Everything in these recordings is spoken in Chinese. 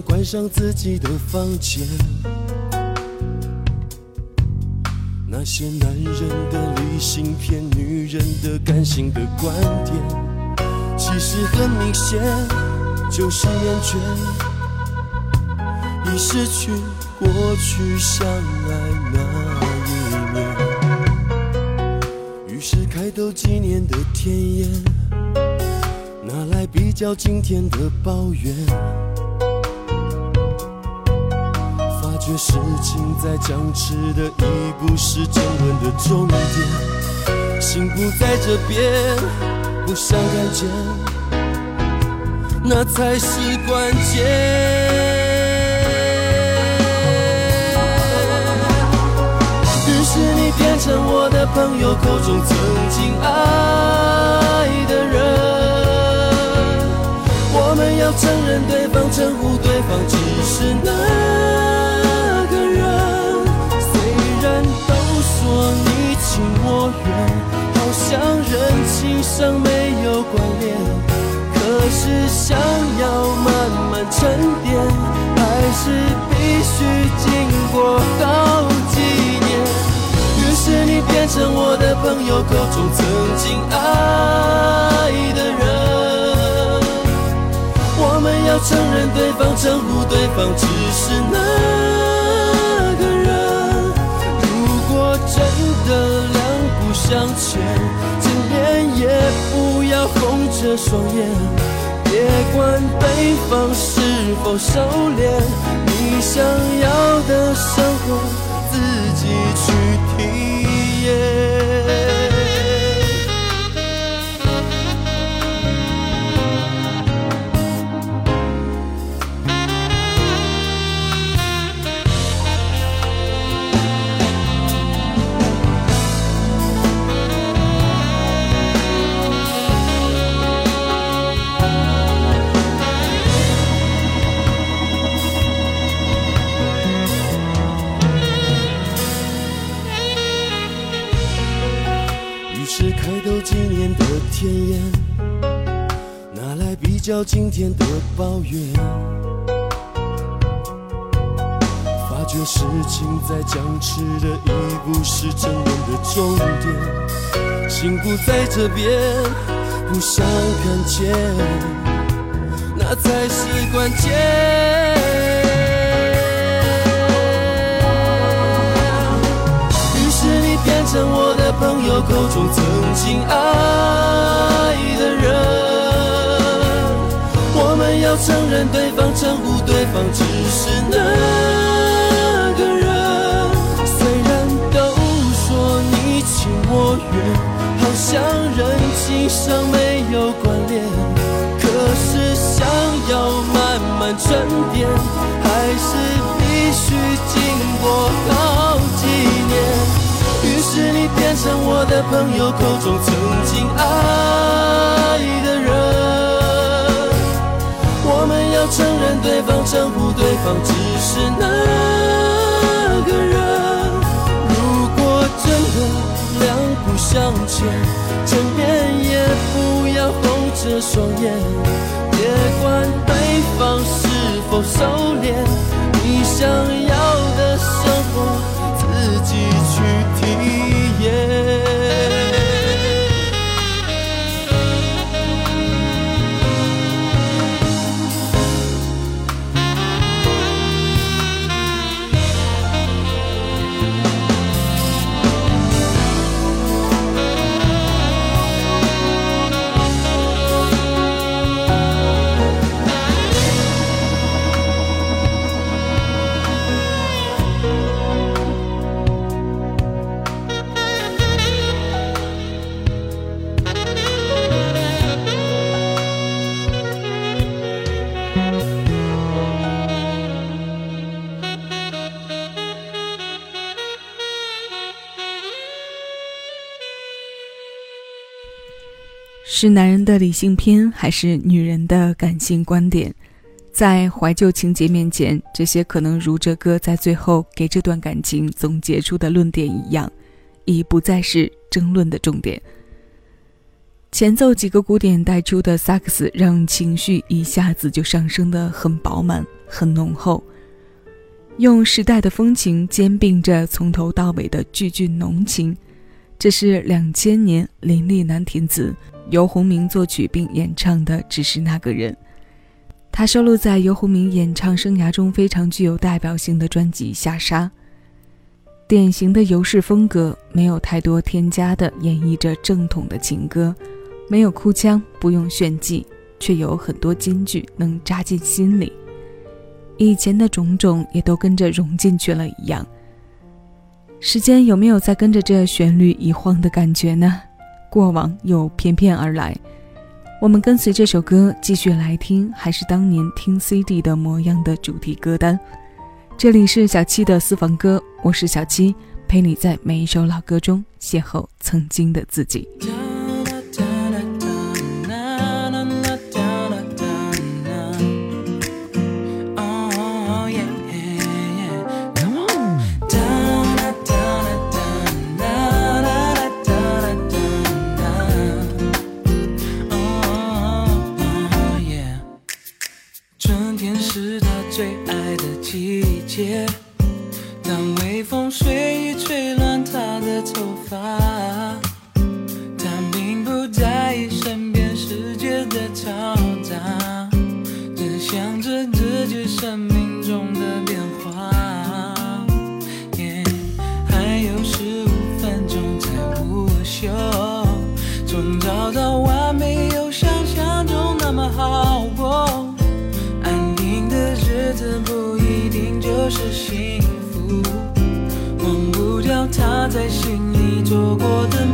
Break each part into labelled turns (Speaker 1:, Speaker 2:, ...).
Speaker 1: 关上自己的房间。那些男人的理性片，女人的感性的观点，其实很明显，就是厌倦，已失去过去相爱那一面。于是开头几年的甜言，拿来比较今天的抱怨。觉事情在僵持的已不是争论的重点，心不在这边，不想看见，那才是关键。于是你变成我的朋友口中曾经爱的人，我们要承认对方，称呼对方，只是那。情我愿，好像人情上没有关联。可是想要慢慢沉淀，还是必须经过好几年。于是你变成我的朋友口中曾经爱的人。我们要承认对方，称呼对方，只是那真的两不相欠，见面也不要红着双眼，别管对方是否收敛，你想要的生活自己去体验。来比较今天的抱怨，发觉事情在僵持的已不是争论的重点，心不在这边，不想看见，那才是关键。于是你变成我的朋友口中曾经爱的人。要承认对方，称呼对方，只是那个人。虽然都说你情我愿，好像人情上没有关联，可是想要慢慢沉淀，还是必须经过好几年。于是你变成我的朋友口中曾经爱的人。我们要承认对方，称呼对方，只是那个人。如果真的两不相欠，见面也不要红着双眼，别管对方是否收敛，你想
Speaker 2: 是男人的理性片，还是女人的感性观点？在怀旧情节面前，这些可能如哲哥在最后给这段感情总结出的论点一样，已不再是争论的重点。
Speaker 3: 前奏几个鼓点带出的萨克斯，让情绪一下子就上升的很饱满、很浓厚。用时代的风情兼并着从头到尾的句句浓情，这是两千年林立南填词，游鸿明作曲并演唱的《只是那个人》。他收录在游鸿明演唱生涯中非常具有代表性的专辑《下沙》。典型的游式风格，没有太多添加的演绎着正统的情歌。没有哭腔，不用炫技，却有很多金句能扎进心里。以前的种种也都跟着融进去了一样。时间有没有在跟着这旋律一晃的感觉呢？过往又翩翩而来。我们跟随这首歌继续来听，还是当年听 CD 的模样的主题歌单。这里是小七的私房歌，我是小七，陪你在每一首老歌中邂逅曾经的自己。
Speaker 4: 做过的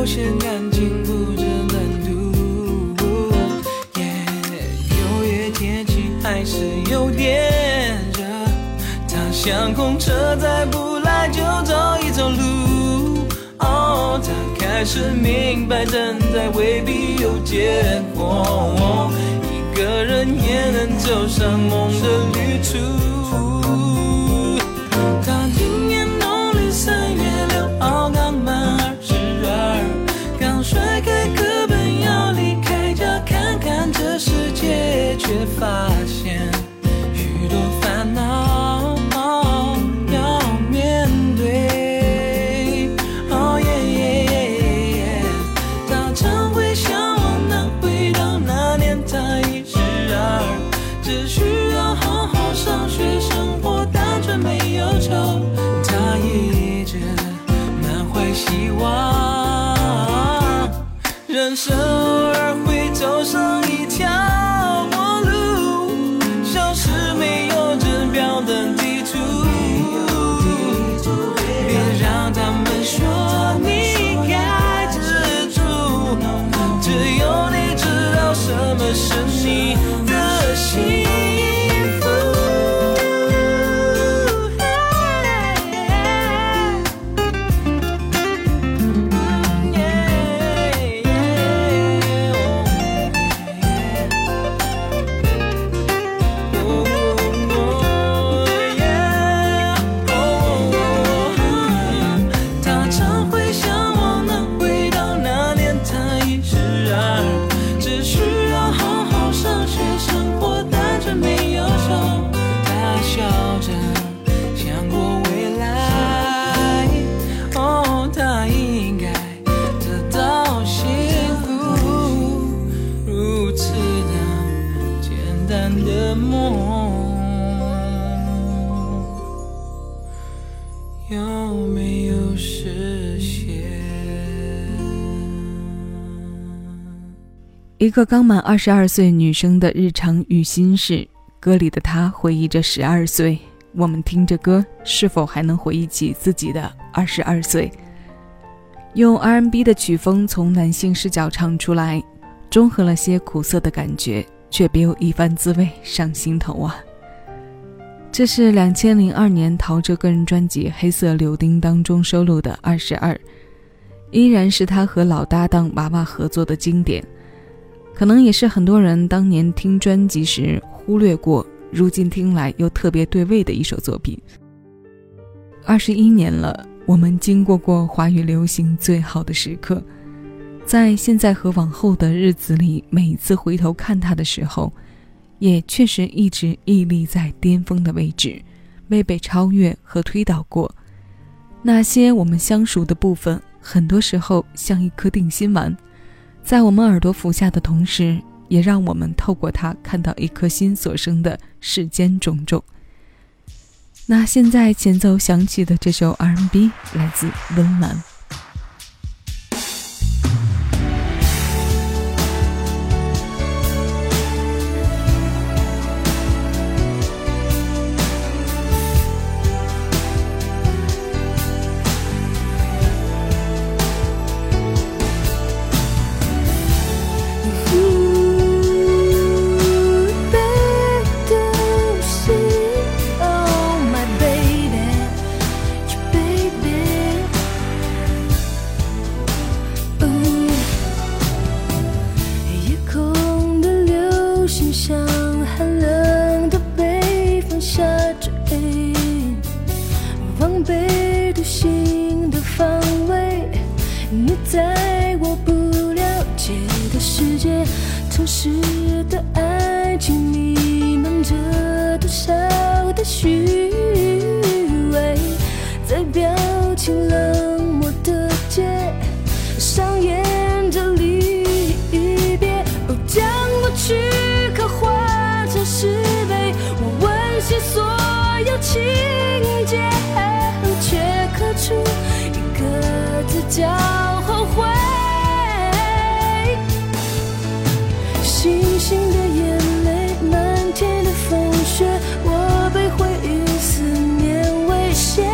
Speaker 4: 有些感情不知难度。耶，有些天气还是有点热，他像公车再不来就走一走路。哦，他开始明白等待未必有结果，一个人也能走上梦的旅途。
Speaker 1: 梦，有没有实现？
Speaker 2: 一个刚满二十二岁女生的日常与心事，歌里的她回忆着十二岁。我们听着歌，是否还能回忆起自己的二十二岁？用 R&B 的曲风从男性视角唱出来，中和了些苦涩的感觉，却别有一番滋味上心头啊！这是两千零二年陶喆个人专辑《黑色柳丁》当中收录的《二十二》，依然是他和老搭档娃娃合作的经典，可能也是很多人当年听专辑时忽略过，如今听来又特别对味的一首作品。二十一年了。我们经过过华语流行最好的时刻，在现在和往后的日子里，每次回头看他的时候，也确实一直屹立在巅峰的位置，未被超越和推倒过。那些我们相熟的部分，很多时候像一颗定心丸，在我们耳朵服下的同时，也让我们透过它看到一颗心所生的世间种种。那现在前奏响起的这首 R&B 来自温岚。被独行的方位，你在我不了解的世界，错失的爱情弥漫着多少的虚伪，在表情冷漠的街上演着离别，哦，将过去刻画成是非，我温习所有情。叫后悔星星的眼泪，漫天的风雪，我被回忆思念威胁。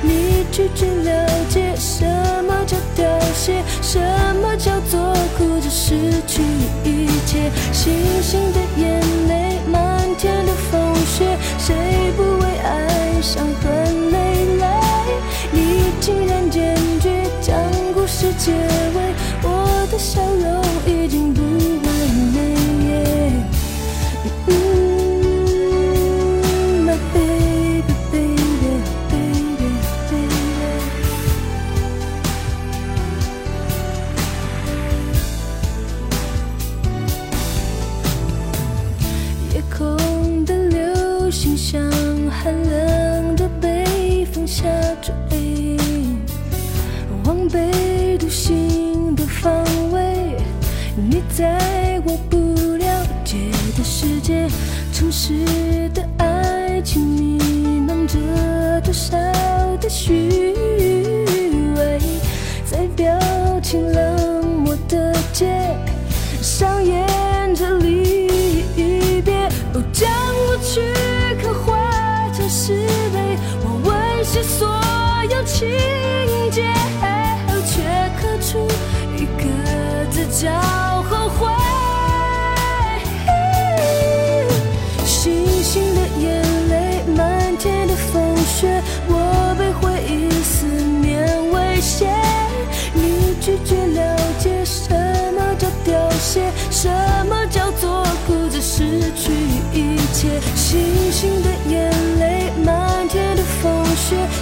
Speaker 2: 你拒绝了解，什么叫凋谢，什么叫做哭着失去一切。星星的眼泪，漫天的风雪谁不为爱伤痕累累？你竟然坚结尾，我的笑容已经不完美。夜空的流星像寒冷的北风下坠，往北心的方位你在我不了解的世界城市
Speaker 5: 的爱情弥漫着多少的虚伪在表情冷漠的街上演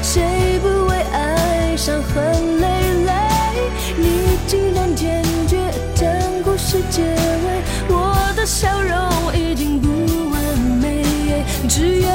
Speaker 5: 谁不为爱伤痕累累？你既然坚决将故事结尾，我的笑容已经不完美。
Speaker 2: 只有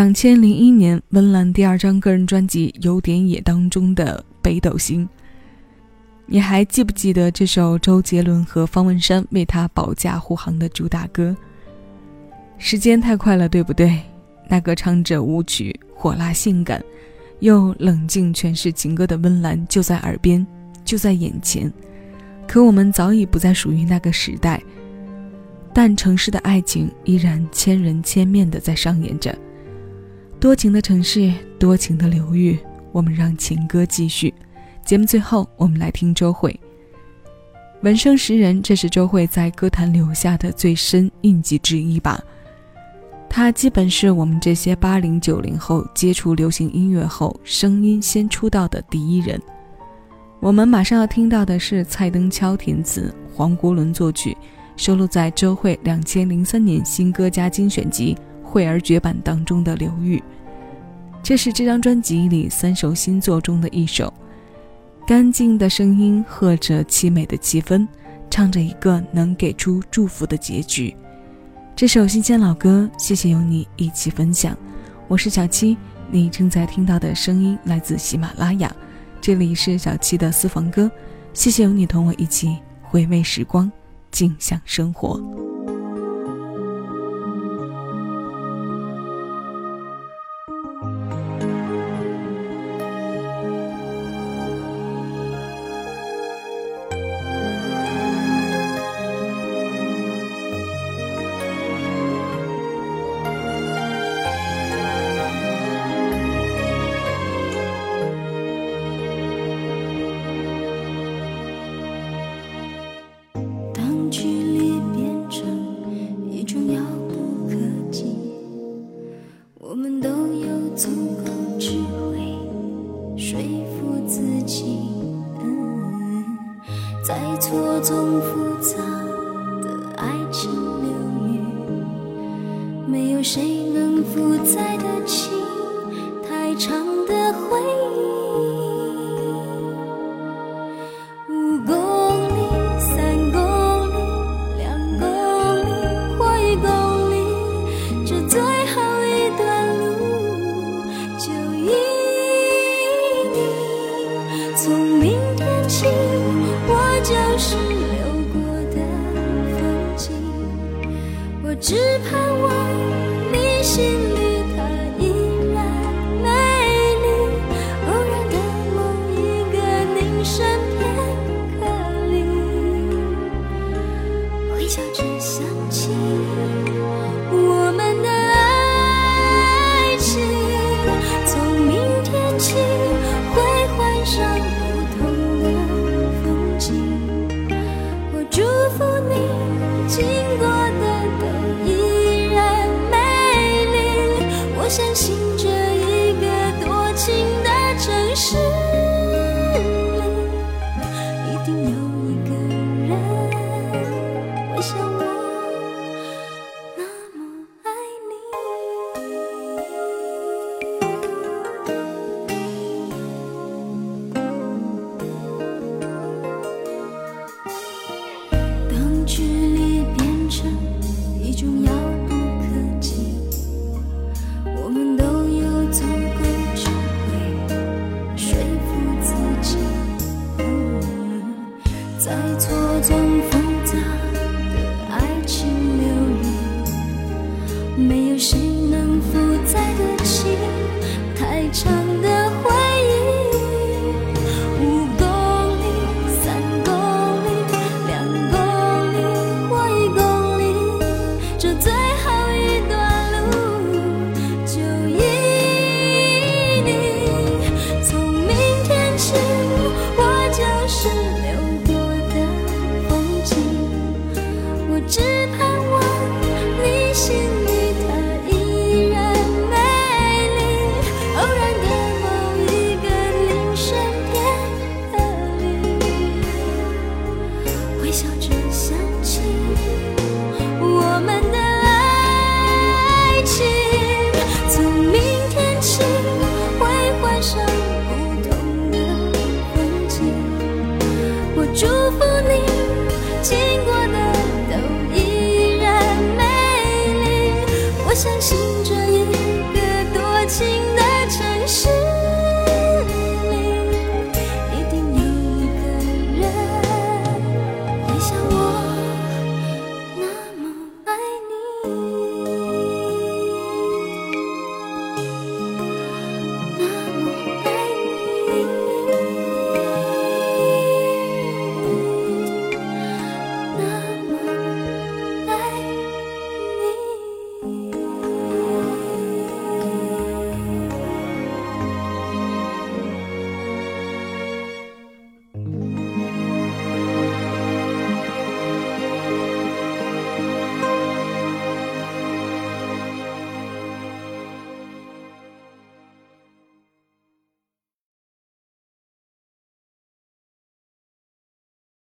Speaker 2: 两千零一年，温岚第二张个人专辑《有点野》当中的《北斗星》，你还记不记得这首周杰伦和方文山为他保驾护航的主打歌？时间太快了，对不对？那个唱着舞曲、火辣性感，又冷静诠释情歌的温岚就在耳边，就在眼前。可我们早已不再属于那个时代，但城市的爱情依然千人千面的在上演着。多情的城市，多情的流域，我们让情歌继续。节目最后，我们来听周蕙。闻声识人，这是周蕙在歌坛留下的最深印记之一吧。她基本是我们这些八零九零后接触流行音乐后，声音先出道的第一人。我们马上要听到的是蔡登敲填词、黄国伦作曲，收录在周蕙两千零三年新歌加精选集《慧儿绝版》当中的《流域》。这是这张专辑里三首新作中的一首。干净的声音和着凄美的气氛，唱着一个能给出祝福的结局。这首新鲜老歌，谢谢有你一起分享。我是小七，你正在听到的声音来自喜马拉雅，这里是小七的私房歌。谢谢有你同我一起回味时光，静享生活。